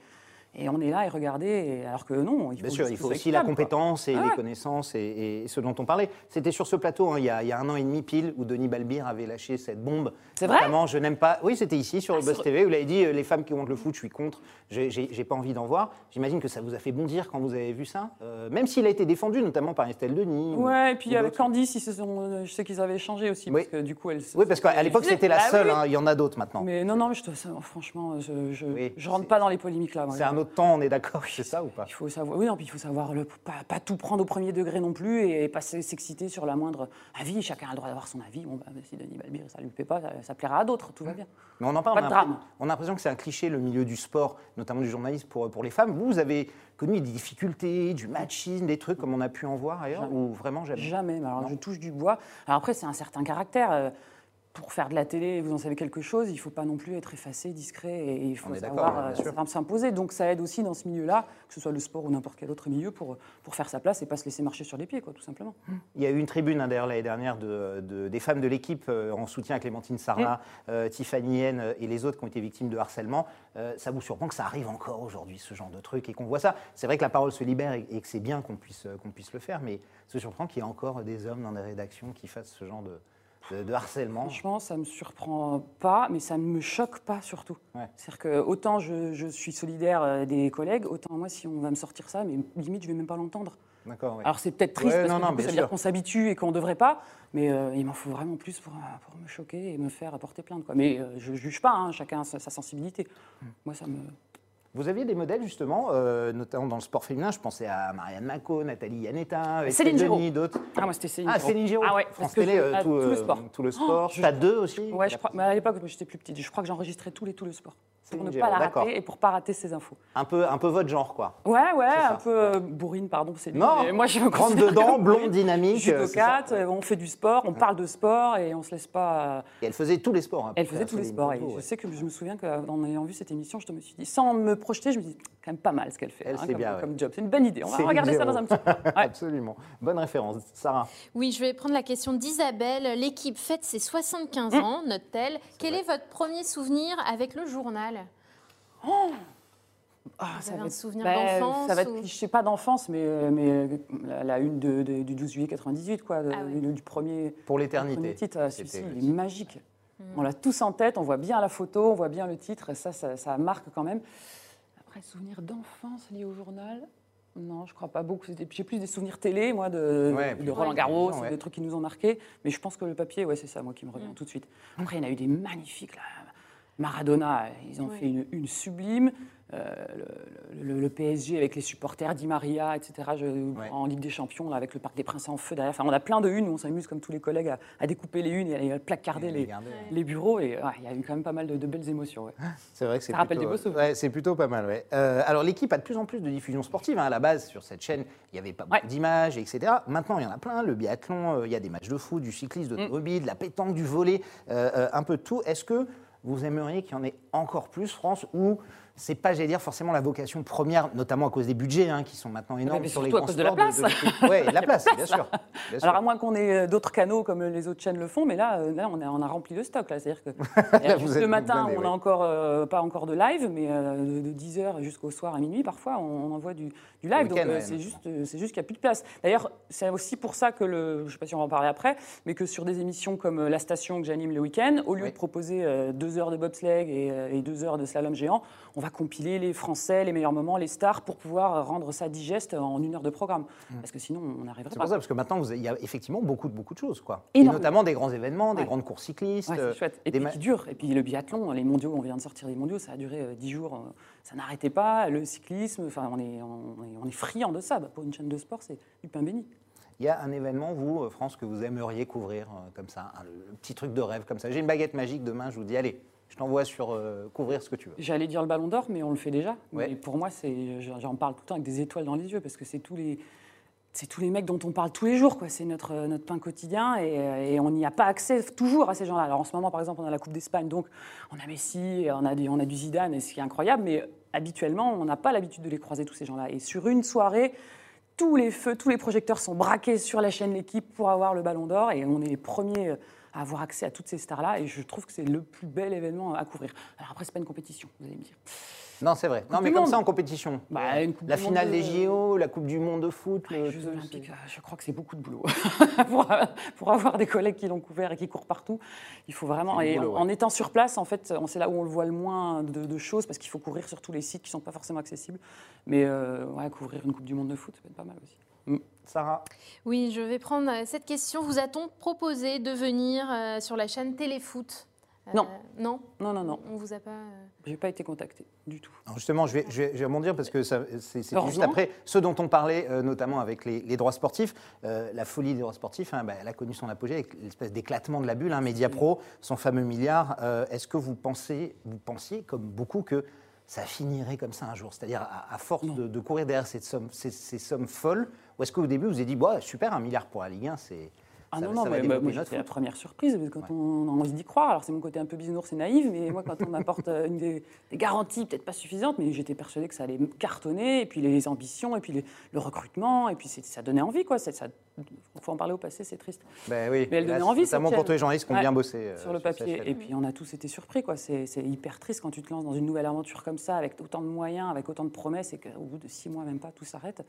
et on est là et regarder. et- alors que non, il faut Bien sûr, il faut aussi la compétence et Ah les connaissances et, et ce dont on parlait. C'était sur ce plateau, hein, il, y a, il y a un an et demi pile, où Denis Balbir avait lâché cette bombe. C'est vrai Notamment, je n'aime pas. Oui, c'était ici sur le Ah, Buzz sur- TV. Vous l'avez dit, euh, les femmes qui montent le foot, je suis contre. J'ai- pas envie d'en voir. J'imagine que ça vous a fait bondir quand vous avez vu ça, Euh, même s'il a été défendu, notamment par Estelle Denis. ou- Ouais, et puis avec. Candice, ils se sont, euh, je sais qu'ils avaient échangé aussi, Oui. parce que du coup, elle. Oui, parce qu'à l'époque, c'était la Ah oui, seule. oui. hein, Il y en a d'autres maintenant. Mais non, non, mais je franchement, je, Oui, je rentre pas dans les polémiques là. C'est un autre temps, on est d'accord, c'est ça ou pas? Il faut savoir, oui, non, puis il faut savoir le, pas, pas tout prendre au premier degré non plus et pas s- s'exciter sur la moindre avis. Chacun a le droit d'avoir son avis. Bon, bah, si Denis Balbir, ça lui plaît pas, ça, ça plaira à d'autres, tout va bien. Mais on en parle, Pas on de drame. on a l'impression que c'est un cliché, le milieu du sport, notamment du journalisme pour, pour les femmes. Vous, vous avez connu des difficultés, du machisme, des trucs comme on a pu en voir ailleurs Jamais. Ou vraiment jamais? Jamais. mais Alors, Non. je touche du bois. Alors après, c'est un certain caractère. Pour faire de la télé, vous en savez quelque chose, il ne faut pas non plus être effacé, discret, et il faut savoir euh, savoir s'imposer. Donc ça aide aussi dans ce milieu-là, que ce soit le sport ou n'importe quel autre milieu, pour, pour faire sa place et pas se laisser marcher sur les pieds, quoi, tout simplement. Il y a eu une tribune hein, d'ailleurs l'année dernière de, de- des femmes de l'équipe euh, en soutien à Clémentine Sarlat, euh, Tiffany euh, et les autres qui ont été victimes de harcèlement. Euh, ça vous surprend que ça arrive encore aujourd'hui, ce genre de truc, et qu'on voit ça C'est vrai que la parole se libère et, et que c'est bien qu'on puisse, qu'on puisse le faire, mais ça surprend qu'il y ait encore des hommes dans des rédactions qui fassent ce genre de, de- de harcèlement. Franchement, ça ne me surprend pas, mais ça ne me choque pas surtout. Ouais. C'est-à-dire que autant je, je suis solidaire euh, des collègues, autant moi, si on va me sortir ça, mais limite, je ne vais même pas l'entendre. D'accord. Alors c'est peut-être triste Ouais, parce non, que non, du coup, bien ça veut dire sûr. qu'on s'habitue et qu'on ne devrait pas, mais euh, il m'en faut vraiment plus pour, euh, pour me choquer et me faire apporter plainte. Quoi. Mais euh, je ne juge pas, hein, chacun a sa, sa sensibilité. Hmm. Moi, ça me... Vous aviez des modèles justement, euh, notamment dans le sport féminin. Je pensais à Marianne Mako, Nathalie Yanetta, Céline. Denis, d'autres. Ah, moi, c'était Céline Ah. Céline Giraud. Ah ouais, France Télé, euh, tout, tout le euh, sport. tout le sport. je- Stade 2 aussi. Ouais, je crois, mais à l'époque, j'étais plus petite, je crois que j'enregistrais tous les tout le sport. Pour ne pas la rater et pour pas rater ces infos. Un peu, un peu votre genre, quoi. Ouais, ouais, un peu euh, bourrine, pardon, c'est Non, mais moi je me Rentre dedans, blonde, dynamique. euh. Judocate, euh, on fait du sport, on parle de sport et on se laisse pas. euh, Et elle faisait tous les sports. hein, Elle faisait tous les sports. Et Giraud, je ouais. sais que je me souviens qu'en ayant vu cette émission, je me suis dit, sans me projeter, je me dis, quand même pas mal ce qu'elle fait Elle, hein, comme, bien, ouais. comme job. C'est une bonne idée. On va regarder ça dans un petit peu. Ouais. Absolument. Bonne référence. Sarah. Oui, je vais prendre la question d'Isabelle. L'équipe fête ses 75 Mmh. ans, note-t-elle. Quel est votre premier souvenir avec le journal? Ah, Vous ça avez va un être- souvenir bah, d'enfance Ça va être ou- cliché, pas d'enfance, mais, euh, mais euh, la, la une de- de- du 12 juillet 98, quoi, de- Ah ouais. du, du premier, Pour premier l'éternité. titre. Ah, il est magique. Mmh. On l'a tous en tête, on voit bien la photo, on voit bien le titre, et ça, ça, ça marque quand même. Après, souvenirs d'enfance liés au journal? Non, je crois pas beaucoup. J'ai plus des souvenirs télé, moi, de, Ouais, de puis Roland Garros, ouais. des trucs qui nous ont marqués. Mais je pense que le papier, ouais, c'est ça, moi, qui me Mm. revient tout de suite. Après, il y en a eu des magnifiques, là. Maradona, ils ont Ouais. fait une, une sublime. Euh, le, le- le PSG avec les supporters, Di Maria, etc. je- En Ligue des Champions, là, avec le Parc des Princes en feu derrière. Enfin, on a plein de unes où on s'amuse, comme tous les collègues, à, à découper les unes et à placarder les, bureaux. Et ouais, il y a eu quand même pas mal de, de belles émotions. ouais. C'est vrai que c'est Ça rappelle plutôt, des beaux souvenirs. ouais, c'est plutôt pas mal. Ouais. Euh, alors l'équipe a de plus en plus de diffusion sportive. hein. À la base, sur cette chaîne, il n'y avait pas beaucoup Ouais. d'images, etc. Maintenant, il y en a plein. Le biathlon, euh, il y a des matchs de foot, du cyclisme, Mm. d'automobile, de la pétanque, du volet, euh, euh, un peu de tout. Est-ce que vous aimeriez qu'il y en ait encore plus, France, ou c'est pas, j'allais dire, forcément la vocation première, notamment à cause des budgets hein, qui sont maintenant énormes mais sur les à cause de la place. l'équipe. Ouais, de la place, bien sûr. Bien sûr. Alors à moins qu'on ait euh, d'autres canaux comme les autres chaînes le font, mais là, euh, là on, a, on a rempli le stock. C'est-à-dire que euh, juste le matin, on ouais. n'a encore euh, pas encore de live, mais euh, de, 10h jusqu'au soir à minuit, parfois, on, on envoie du, du live. Donc euh, c'est juste, euh, c'est juste qu'il n'y a plus de place. D'ailleurs, c'est aussi pour ça que le, je ne sais pas si on va en parler après, mais que sur des émissions comme euh, La Station que j'anime le week-end, au lieu Oui. de proposer euh, deux heures de bobsleigh et, euh, et deux heures de slalom géant, on va compiler les Français, les meilleurs moments, les stars, pour pouvoir rendre ça digeste en une heure de programme. Parce que sinon, on n'arriverait Mmh. C'est pas. pour ça, parce que maintenant, il y a effectivement beaucoup, de- beaucoup de choses. Quoi. Et notamment des grands événements, des Ouais. grandes courses cyclistes. Ouais, euh, c'est chouette. Et des puis qui dure. Et puis le biathlon, les mondiaux, on vient de sortir des mondiaux, ça a duré euh, 10 jours, euh, ça n'arrêtait pas. Le cyclisme, enfin, on est, on est, on est friand de ça. Pour une chaîne de sport, c'est du pain béni. Il y a un événement, vous, France, que vous aimeriez couvrir euh, comme ça, un, petit truc de rêve comme ça. J'ai une baguette magique demain, je vous dis, allez, je t'envoie sur euh, couvrir ce que tu veux. J'allais dire le ballon d'or, mais on le fait déjà. Ouais. Mais pour moi, c'est, j'en parle tout le temps avec des étoiles dans les yeux, parce que c'est tous les, c'est tous les mecs dont on parle tous les jours. Quoi. C'est notre, euh, notre pain quotidien et, euh, et on n'y a pas accès toujours à ces gens-là. Alors en ce moment, par exemple, on a la Coupe d'Espagne, donc on a Messi, on a, du- on a du Zidane, et ce qui est incroyable, mais habituellement, on n'a pas l'habitude de les croiser, tous ces gens-là. Et sur une soirée, tous les feux, tous les projecteurs sont braqués sur la chaîne L'équipe pour avoir le ballon d'or et on est les premiers à avoir accès à toutes ces stars-là et je trouve que c'est le plus bel événement à couvrir. Alors après, c'est pas une compétition, vous allez me dire. Non, c'est vrai. Non, mais comme Monde. ça en compétition. Bah, Euh, une Coupe la finale des de- JO, la Coupe du Monde de foot. le- Les Jeux tout, Olympiques, euh, je crois que c'est beaucoup de boulot. pour, pour avoir des collègues qui l'ont couvert et qui courent partout, il faut vraiment. Et boulot, en, en étant sur place, en fait, on- c'est là où on le voit le moins de, de choses parce qu'il faut courir sur tous les sites qui ne sont pas forcément accessibles. Mais euh, ouais, couvrir une Coupe du Monde de foot, ça peut être pas mal aussi. Sarah, Oui, je vais prendre euh, cette question. Vous a-t-on proposé de venir euh, sur la chaîne Téléfoot? Non. Euh, non Non, non, non. On vous a pas. euh, J'ai pas été contacté du tout. Justement, je vais, je vais, je vais rebondir parce que c'est juste après ce dont on parlait, euh, notamment avec les, les droits sportifs. Euh, la folie des droits sportifs, hein, bah, elle a connu son apogée avec l'espèce d'éclatement de la bulle, hein, Mediapro, son fameux milliard. Euh, Est-ce que vous pensez, vous pensiez, comme beaucoup, que ça finirait comme ça un jour C'est-à-dire à, à force de, de courir derrière cette somme- ces, ces sommes folles Ou est-ce qu'au début, vous avez dit, bah, super, un milliard pour la Ligue 1, c'est. Ah ça- non, ça non, mais moi, j'étais la première surprise, quand on a envie d'y croire, alors c'est mon côté un peu bisounours et naïf, mais moi, quand on m'apporte euh, une des, des garanties, peut-être pas suffisantes, mais j'étais persuadée que ça allait cartonner, et puis les ambitions, et puis les- le recrutement, et puis ça donnait envie, quoi. Il faut en parler au passé, c'est triste. Ben oui, Mais elle Là, donnait envie, Notamment pour tous les journalistes qui ont Ouais, bien bossé. euh, sur le papier. Et puis on a tous été surpris, quoi. C'est hyper triste quand tu te lances dans une nouvelle aventure comme ça, avec autant de moyens, avec autant de promesses, et qu'au bout de six mois, même pas, tout s'arrête.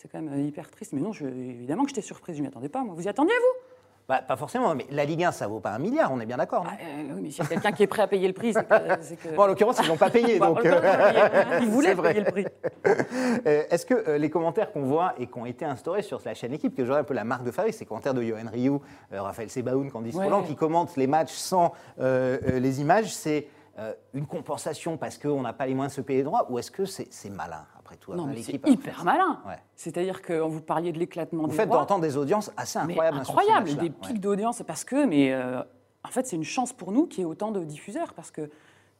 C'est quand même euh, hyper triste. Mais non, je- évidemment que j'étais surprise, je m'y attendais pas. Moi. Vous y attendiez, vous? Bah, pas forcément, mais la Ligue 1, ça vaut pas un milliard, on est bien d'accord. Ah, euh, Oui, mais s'il y a quelqu'un qui est prêt à payer le prix, c'est que. c'est que- Bon, en l'occurrence, ils l'ont pas payé, Bah, donc. euh. Ils voulaient payer le prix. Est-ce que les commentaires qu'on voit et qui ont été instaurés sur la chaîne équipe, que j'aurais un peu la marque de fabrique, ces commentaires de Johan Rioux, euh, Raphaël Sebaoun, Candice Ouais. Roland, qui commentent les matchs sans euh, les images, c'est une compensation parce qu'on n'a pas les moyens de se payer les droits, ou est-ce que c'est c'est malin, après tout Non, mais c'est hyper malin. Ouais. C'est-à-dire que vous parliez de l'éclatement Vous des faites d'entendre des audiences assez Mais incroyables. hein, sur ces incroyable, matchs-là. des Ouais. pics d'audience parce que, mais euh, en fait, c'est une chance pour nous qu'il y ait autant de diffuseurs parce que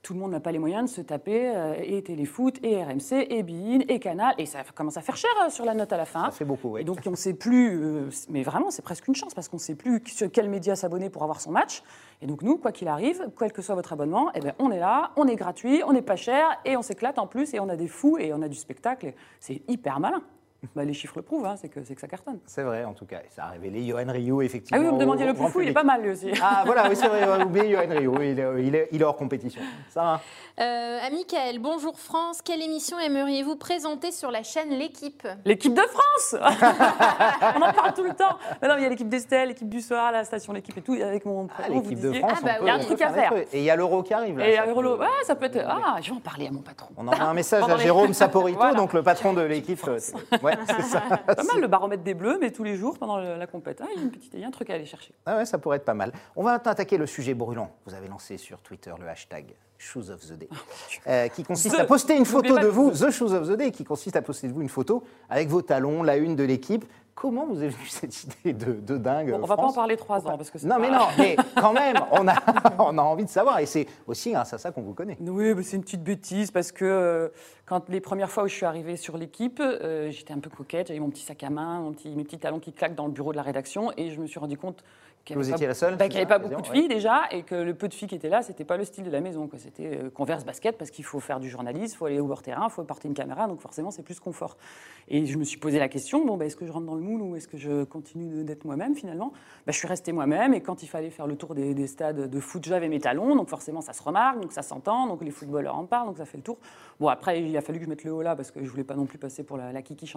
tout le monde n'a pas les moyens de se taper euh, et Téléfoot, et RMC, et Bein, et Canal, et ça commence à faire cher euh, sur la note à la fin. Ça fait beaucoup, oui. Et donc on ne sait plus, euh, mais vraiment c'est presque une chance parce qu'on ne sait plus sur quel média s'abonner pour avoir son match. Et donc nous, quoi qu'il arrive, quel que soit votre abonnement, eh ben, on est là, on est gratuit, on n'est pas cher et on s'éclate en plus et on a des fous et on a du spectacle. C'est hyper malin. Bah, les chiffres le prouvent, hein, c'est que, ça cartonne. C'est vrai, en tout cas. Et Ça a révélé Johan Ah effectivement. oui, vous me demandiez le plus grand fou, il est pas mal lui aussi. Ah voilà, oui, c'est vrai, oublié Johan Rioux, il est, il est- il est hors compétition. Sarah Euh, à Michael, bonjour France. Quelle émission aimeriez-vous présenter sur la chaîne L'équipe? L'équipe de France On en parle tout le temps. Mais non, mais il y a l'équipe d'Estelle, l'équipe du soir, la station l'équipe et tout. Avec mon Ah, l'équipe de disiez- France, Ah, bah il y a un truc à faire. Et il y a l'euro qui arrive. Là, Et Eurolo, ouais, ça peut être. Ah, je vais en parler à mon patron. On envoie un message à Jérôme Saporito, Voilà. donc le patron de l'équipe. Ouais, c'est ça. Pas mal le baromètre des Bleus, mais tous les jours pendant la compète. Ah, il y a une petite, il y a un truc à aller chercher. Ah ouais, ça pourrait être pas mal. On va maintenant attaquer le sujet brûlant. Vous avez lancé sur Twitter le hashtag Shoes of the Day, euh, qui consiste The. à poster une photo de vous, The Shoes of the Day, qui consiste à poster de vous une photo avec vos talons, la une de l'équipe. Comment vous avez vu cette idée de, de dingue Bon, on va pas en parler trois ans parce que c'est Non, pas- mais non, mais quand même, on a, on a envie de savoir. Et c'est aussi grâce à ça qu'on vous connaît. Oui, mais c'est une petite bêtise parce que euh, quand les premières fois où je suis arrivée sur l'équipe, euh, j'étais un peu coquette, j'avais mon petit sac à main, mon petit, mes petits talons qui claquent dans le bureau de la rédaction et je me suis rendu compte Vous n'y étiez la seule, bah, qu'il y avait pas beaucoup de filles déjà et que le peu de filles qui étaient là, c'était pas le style de la maison. C'était euh, Converse basket parce qu'il faut faire du journalisme, il faut aller au bord terrain, il faut porter une caméra, donc forcément c'est plus confort. Et je me suis posé la question, bon, bah, est-ce que je rentre dans le moule ou est-ce que je continue d'être moi-même finalement? Bah, Je suis restée moi-même et quand il fallait faire le tour des, des stades de foot, j'avais mes talons, donc forcément ça se remarque, donc ça s'entend, donc les footballeurs en parlent, donc ça fait le tour. Bon, après il a fallu que je mette le haut là parce que je voulais pas non plus passer pour la,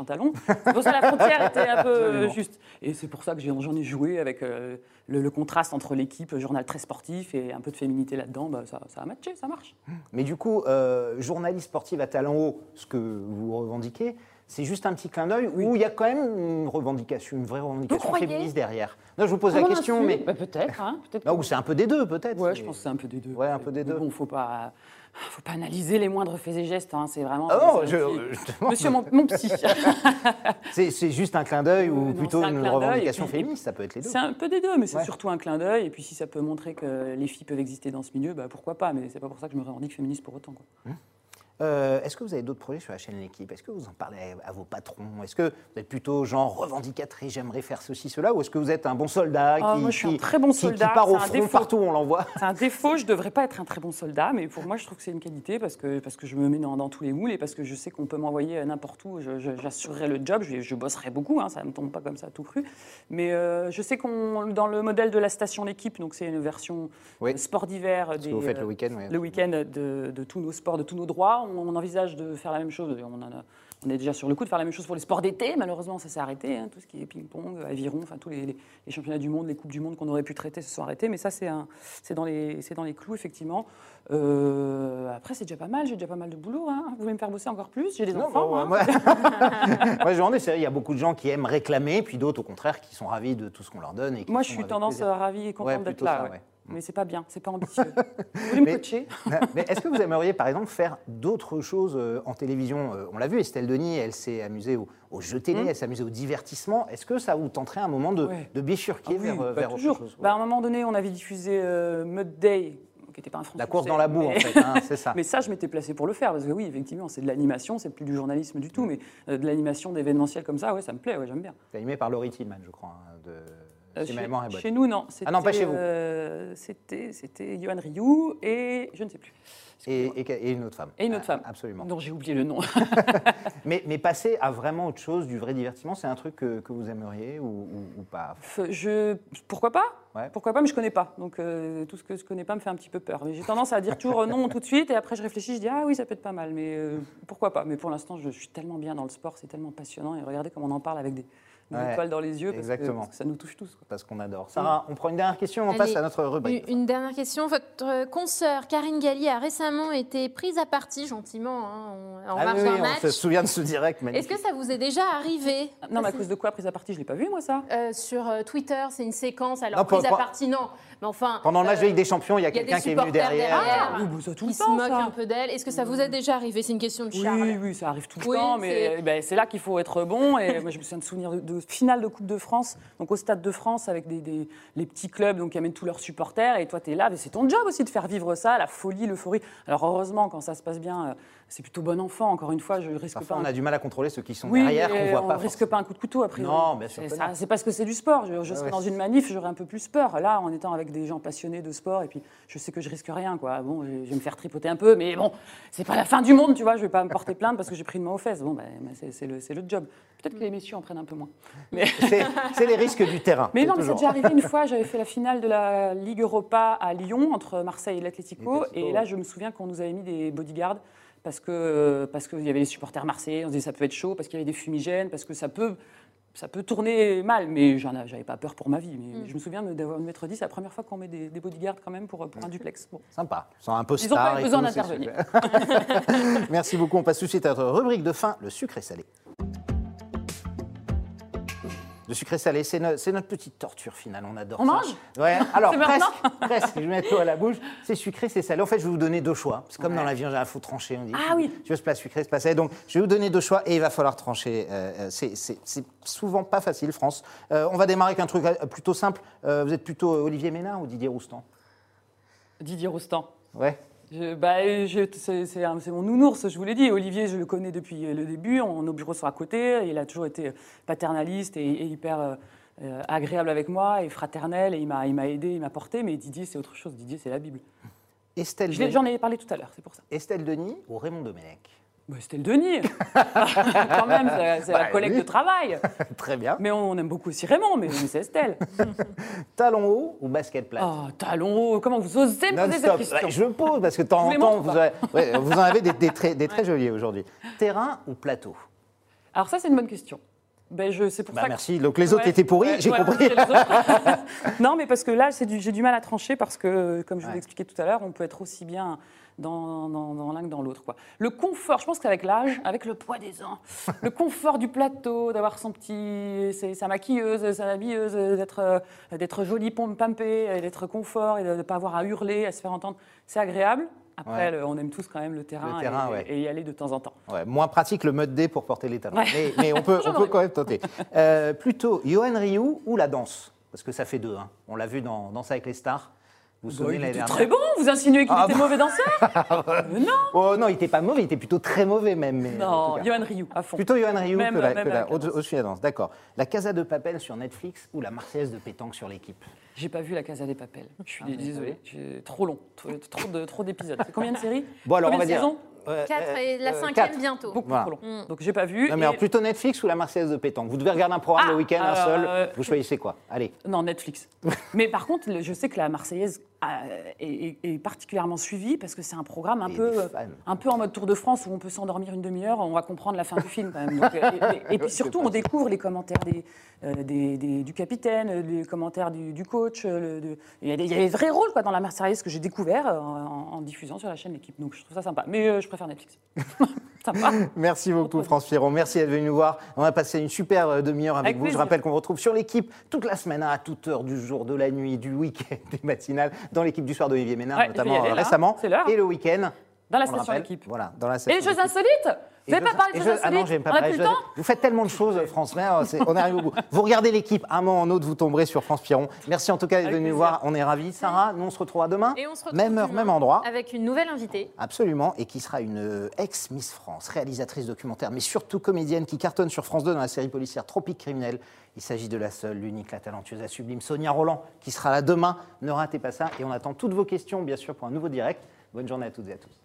talons. C'est pour ça la frontière était un peu euh, Absolument. juste. Et c'est pour ça que j'en ai joué avec euh, le, le contraste entre l'équipe, journal très sportif et un peu de féminité là-dedans, bah, ça, ça a matché, ça marche. Mais du coup, euh, journaliste sportive à talent haut, ce que vous revendiquez, c'est juste un petit clin d'œil où il y a quand même une revendication, une vraie revendication féministe derrière. Non, je vous pose la Comment on a question, mais Bah, peut-être, hein, peut-être. non, ou c'est un peu des deux, peut-être. Ouais, je pense que c'est un peu des deux. Ouais, un peu des deux. Bon, faut pas, faut pas analyser les moindres faits et gestes. hein, c'est vraiment. Ah non, je-. Monsieur mon, mon psy. C'est c'est juste un clin d'œil ou non, plutôt un une revendication puis- féministe, ça peut être les deux. c'est un peu des deux, mais c'est Ouais. surtout un clin d'œil. Et puis si ça peut montrer que les filles peuvent exister dans ce milieu, bah, pourquoi pas. Mais c'est pas pour ça que je me revendique féministe pour autant. quoi. Euh, Est-ce que vous avez d'autres projets sur la chaîne L'équipe? Est-ce que vous en parlez à, à vos patrons? Est-ce que vous êtes plutôt genre revendicatrice, j'aimerais faire ceci, cela? Ou est-ce que vous êtes un bon soldat Ah, qui, moi, je suis un très bon qui- qui soldat, part au front défaut. partout où on l'envoie? C'est un défaut, je devrais pas être un très bon soldat, mais pour moi, je trouve que c'est une qualité parce que, parce que je me mets dans, dans tous les moules et parce que je sais qu'on peut m'envoyer n'importe où. J'assurerai le job, je, je bosserai beaucoup, hein, ça ne me tombe pas comme ça tout cru. Mais euh, je sais qu'on, dans le modèle de la station L'équipe, donc c'est une version Oui. euh, sport d'hiver des, vous faites euh, le week-end le week-end de, de tous nos sports, de tous nos droits. On, envisage de faire la même chose. On, en a- on est déjà sur le coup de faire la même chose pour les sports d'été. Malheureusement, ça s'est arrêté. hein, tout ce qui est ping-pong, aviron, enfin tous les, les- les championnats du monde, les coupes du monde qu'on aurait pu traiter se sont arrêtés. Mais ça, c'est dans, les- c'est dans les clous, effectivement. Euh, après, c'est déjà pas mal. J'ai déjà pas mal de boulot. hein. Vous voulez me faire bosser encore plus? J'ai des Non, enfants. bon, hein. moi, moi, je vrai, il y a beaucoup de gens qui aiment réclamer, puis d'autres, au contraire, qui sont ravis de tout ce qu'on leur donne. Et qui Moi, je suis tendance ravie et Ouais, contente d'être plutôt là. ça, ouais. ouais. Mais c'est pas bien, c'est pas ambitieux. Vous voulez me Mais- coacher? Mais est-ce que vous aimeriez, par exemple, faire d'autres choses euh, en télévision? Euh, On l'a vu, Estelle Denis, elle s'est amusée au, au jeu télé, elle s'est amusée au divertissement. Est-ce que ça vous tenterait un moment de. Ouais. de bifurquer Ah oui, vers, euh, bah, vers toujours. autre chose Bah, à un moment donné, on avait diffusé euh, Mud Day, qui n'était pas un La course dans la boue, mais- en fait, hein, c'est ça. Mais ça, je m'étais placé pour le faire, parce que oui, effectivement, c'est de l'animation, c'est plus du journalisme du tout, mais euh, de l'animation d'événementiel comme ça, ouais, ça me plaît, ouais, j'aime bien. C'est animé par Laurie Tillman, je crois, hein, de Euh, si chez, mémoire est bonne. chez nous, non. Ah non, pas chez vous. euh, C'était Yohan Ryu et je ne sais plus. Et, et- et une autre femme. Et une autre Ah, femme. Absolument. dont j'ai oublié le nom. Mais, mais passer à vraiment autre chose, du vrai divertissement, c'est un truc que, que vous aimeriez ou, ou- ou pas? Je, pourquoi pas? Ouais. Pourquoi pas, mais je connais pas. Donc euh, tout ce que je connais pas me fait un petit peu peur. Mais j'ai tendance à dire toujours euh, non tout de suite, et après je réfléchis, je dis ah oui, ça peut être pas mal, mais euh, pourquoi pas? Mais pour l'instant, je, suis tellement bien dans le sport, c'est tellement passionnant, et regardez comment on en parle avec des, des Ouais, étoiles dans les yeux, parce que, exactement. parce que ça nous touche tous. quoi. Parce qu'on adore. Sarah, on prend une dernière question, on Allez, passe à notre rubrique. Une, une dernière question. Votre consoeur Karine Galli a récemment été prise à partie, gentiment, hein, en, Ah marge oui, d'un oui, match. on se souvient de ce direct Est-ce que ça vous est déjà arrivé? Non, mais à cause de quoi prise à partie? Je l'ai pas vu moi ça. euh, Sur euh, Twitter, c'est une séquence. Alors, Non, prise pas- à partie, non. Mais enfin. Pendant le match euh, Ligue des Champions, il y a il quelqu'un qui est venu derrière. derrière. Ah, oui, bah, ça, tout qui le se temps, moque ça. un peu d'elle. Est-ce que ça vous est déjà arrivé? C'est une question de charme. Oui, oui, ça arrive tout le Oui, temps, c'est- mais ben, c'est là qu'il faut être bon. Et moi, je me souviens de de finale de Coupe de France, donc au Stade de France, avec des, des- les petits clubs donc, qui amènent tous leurs supporters. Et toi, tu es là, mais c'est ton job aussi de faire vivre ça, la folie, l'euphorie. Alors, heureusement, quand ça se passe bien, euh, c'est plutôt bon enfant. Encore une fois, je risque Parfois, pas. on un- a du mal à contrôler ceux qui sont oui, derrière, qu'on voit on pas. risque forcément. pas un coup de couteau, a priori. Non, bien sûr C'est parce que c'est du sport. Je, serais ouais. dans une manif, j'aurais un peu plus peur. Là, en étant avec des gens passionnés de sport, et puis je sais que je risque rien. Quoi. Bon, je vais me faire tripoter un peu, mais bon, c'est pas la fin du monde, tu vois. Je vais pas me porter plainte parce que j'ai pris une main aux fesses. Bon, ben, ben, c'est le, le job. Peut-être que les messieurs en prennent un peu moins. Mais, C'est les risques du terrain. mais non, mais c'est déjà arrivé une fois. J'avais fait la finale de la Ligue Europa à Lyon entre Marseille et l'Atlético. Et là, je me souviens qu'on nous avait mis des bodyguards parce que parce qu'il y avait les supporters marseillais. On se disait ça peut être chaud parce qu'il y avait des fumigènes, parce que ça peut ça peut tourner mal, mais j'avais pas peur pour ma vie. Mais Mm. je me souviens de- d'avoir me m'être dit, c'est la première fois qu'on met des, des bodyguards quand même pour, pour un duplex. Bon. Sympa. Un peu Ils ont pas besoin d'intervenir. Merci beaucoup. On passe tout de suite à notre rubrique de fin, le sucré salé. Le sucré salé, c'est no- c'est notre petite torture finale, on adore On ça. mange Ouais, alors presque, presque, je mets tout à la bouche, c'est sucré, c'est salé. En fait, je vais vous donner deux choix. C'est comme dans l'avion, il faut trancher, on dit. Ah oui. Tu veux ce plat sucré, ce plat salé. Donc, je vais vous donner deux choix et il va falloir trancher. Euh, euh, c'est- souvent pas facile, France. Euh, on va démarrer avec un truc plutôt simple. Euh, vous êtes plutôt Olivier Ménard ou Didier Roustan? Didier Roustan. Ouais. Bah, je- c'est mon nounours, je vous l'ai dit. Olivier, je le connais depuis le début. On, nos bureaux sont à côté. Il a toujours été paternaliste et, et hyper euh, euh, agréable avec moi et fraternel. Et il m'a aidé, il m'a porté. Mais Didier, c'est autre chose. Didier, c'est la Bible. Estelle, J'en ai parlé tout à l'heure, c'est pour ça. Estelle Denis ou Raymond Domenech? Bah, C'était le Denis. Quand même, c'est c'est Bah, la collègue oui. de travail. Très bien. Mais on, aime beaucoup aussi Raymond, mais, mais c'est Estelle. Talon haut ou basket plate Oh, talon haut, comment vous osez me poser cette question Ouais, je pose parce que de temps Je en les temps, montre vous, ou avez- ouais, vous en avez des, des très, des très jolis aujourd'hui. Terrain ou plateau Alors ça, c'est une bonne question. Ben, je, c'est pour Bah, ça que- Merci. Donc les autres Ouais, étaient pourris, ouais, j'ai ouais, compris. c'est les autres. non, mais parce que là, c'est du- j'ai du mal à trancher parce que, comme je vous Ouais. expliqué tout à l'heure, on peut être aussi bien dans, dans, dans l'un que dans l'autre. quoi. Le confort, je pense qu'avec l'âge, avec le poids des ans, le confort du plateau, d'avoir son petit, sa maquilleuse, sa habilleuse, d'être, euh, d'être jolie, pompe, pimpée, d'être confort et de ne pas avoir à hurler, à se faire entendre, c'est agréable. Après, Ouais. le- on aime tous quand même le terrain, Le terrain, et, ouais. et y aller de temps en temps. Ouais, moins pratique le mode D pour porter les talons. Mais, mais on peut, on peut quand même tenter. Euh, plutôt Johan Ryu ou la danse? Parce que ça fait deux. hein. On l'a vu dans Danse avec les stars. Vous vous Bah, il était très bon, vous insinuez qu'il Ah était bon mauvais danseur Mais Non Oh non, il était pas mauvais, il était plutôt très mauvais même. mais Non. Johan Ryu, à fond. Plutôt Johan Ryu Même- que la, que la- avec la au- danse. D'accord. La Casa de Papel sur Netflix ou la Marseillaise de pétanque sur l'équipe? J'ai pas vu la Casa des Papels. Je suis Ah. J'ai- Trop long. Trop, trop de- trop d'épisodes. C'est combien de séries? Bon, alors, Combien on va de dire- saisons? Euh, Quatre euh, et la euh, cinquième quatre. bientôt. Beaucoup Voilà. trop long. Mm. Donc j'ai pas vu. Non, mais et- alors plutôt Netflix ou la Marseillaise de pétanque? Vous devez regarder un programme Ah, le week-end, un seul. euh, Vous choisissez quoi? Allez. Non, Netflix. mais par contre, je sais que la Marseillaise euh, est, particulièrement suivie parce que c'est un programme un Et peu, un peu en mode Tour de France où on peut s'endormir une demi-heure, on va comprendre la fin du film quand même. Donc, euh, et, puis surtout, on découvre les commentaires des, euh, des- des- du capitaine, euh, les commentaires du, du coach. le- de- Il y, a des, il y a des vrais rôles quoi, dans la Marseillaise que j'ai découvert en, en diffusant sur la chaîne L'équipe. Donc je trouve ça sympa. Mais euh, je préfère Netflix. Sympa. Merci beaucoup, France Pierron. Merci d'être venu nous voir. On a passé une super demi-heure avec, Avec vous. Je rappelle qu'on vous retrouve sur l'équipe toute la semaine, à toute heure du jour, de la nuit, du week-end, des matinales, dans l'équipe du soir d'Olivier Ménard, Ouais, notamment aller, euh, là. récemment. Et le week-end. Dans la station d'équipe. Voilà, dans la Et les choses insolites Vous n'avez pas parlé je- choses ah non, pas temps Vous faites tellement de choses, France Mère. On est arrivé au bout. Vous regardez l'équipe, un moment ou un autre, vous tomberez sur France Pierron. Merci en tout cas d'être venu nous voir. On est ravis. Sarah, nous on se retrouvera demain. Et on se retrouve Même heure, même endroit. Avec une nouvelle invitée. Absolument, et qui sera une euh, ex-Miss France, réalisatrice documentaire, mais surtout comédienne qui cartonne sur France 2 dans la série policière Tropique Criminel. Il s'agit de la seule, l'unique, la talentueuse, la sublime Sonia Roland, qui sera là demain. Ne ratez pas ça, et on attend toutes vos questions, bien sûr, pour un nouveau direct. Bonne journée à toutes et à tous.